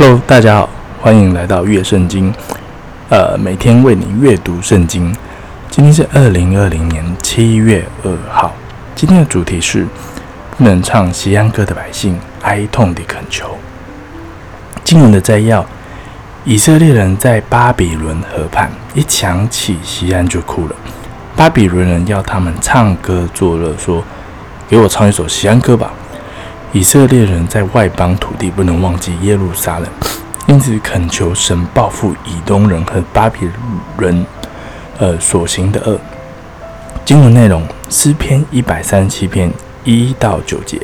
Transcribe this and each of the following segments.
Hello，大家好，欢迎来到月圣经。呃，每天为你阅读圣经。今天是二零二零年七月二号。今天的主题是不能唱锡安歌的百姓哀痛地恳求。经文的摘要：以色列人在巴比伦河畔一想起锡安就哭了。巴比伦人要他们唱歌作乐，说：“给我唱一首锡安歌吧。”以色列人在外邦土地不能忘记耶路撒冷，因此恳求神报复以东人和巴比伦人，呃所行的恶。经文内容：诗篇一百三十七篇一到九节。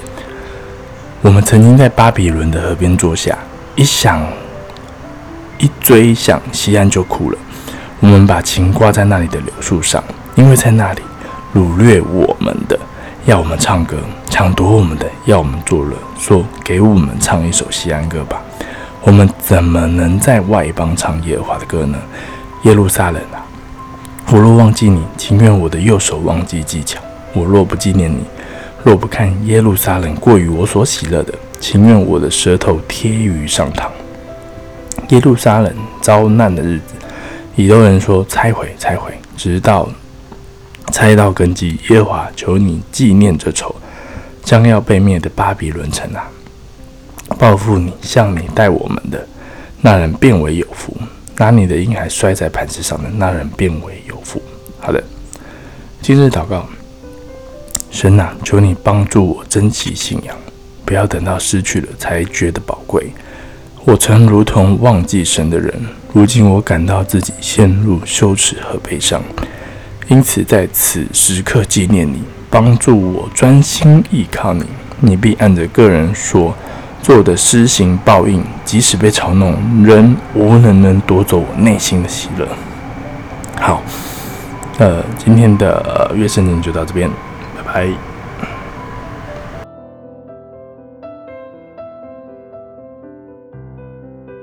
我们曾经在巴比伦的河边坐下，一想，一追想西安就哭了。我们把琴挂在那里的柳树上，因为在那里掳掠我们的。要我们唱歌，抢夺我们的；要我们作乐，说给我们唱一首西安歌吧。我们怎么能在外邦唱耶和华的歌呢？耶路撒冷啊，我若忘记你，情愿我的右手忘记技巧；我若不纪念你，若不看耶路撒冷过于我所喜乐的，情愿我的舌头贴于上膛。耶路撒冷遭难的日子，以东人说拆毁，拆毁，直到。拆到根基，耶和华求你纪念这仇，将要被灭的巴比伦城啊！报复你，像你待我们的那人便为有福；拿你的婴孩摔在磐石上的那人便为有福。好的，今日祷告，神啊，求你帮助我珍惜信仰，不要等到失去了才觉得宝贵。我曾如同忘记神的人，如今我感到自己陷入羞耻和悲伤。因此，在此时刻纪念你，帮助我专心依靠你。你必按着个人所做的施行报应，即使被嘲弄，仍无能能夺走我内心的喜乐。好，呃，今天的约圣经就到这边，拜拜。